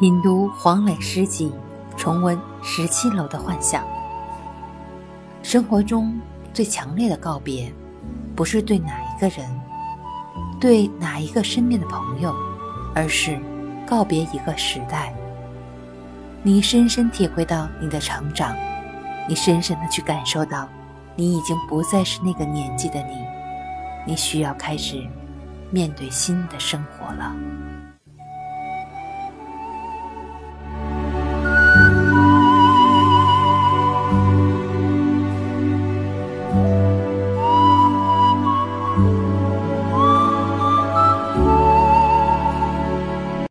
品读黄磊诗集，重温十七楼的幻想。生活中最强烈的告别，不是对哪一个人，对哪一个身边的朋友，而是告别一个时代。你深深体会到你的成长，你深深的去感受到你已经不再是那个年纪的你，你需要开始面对新的生活了。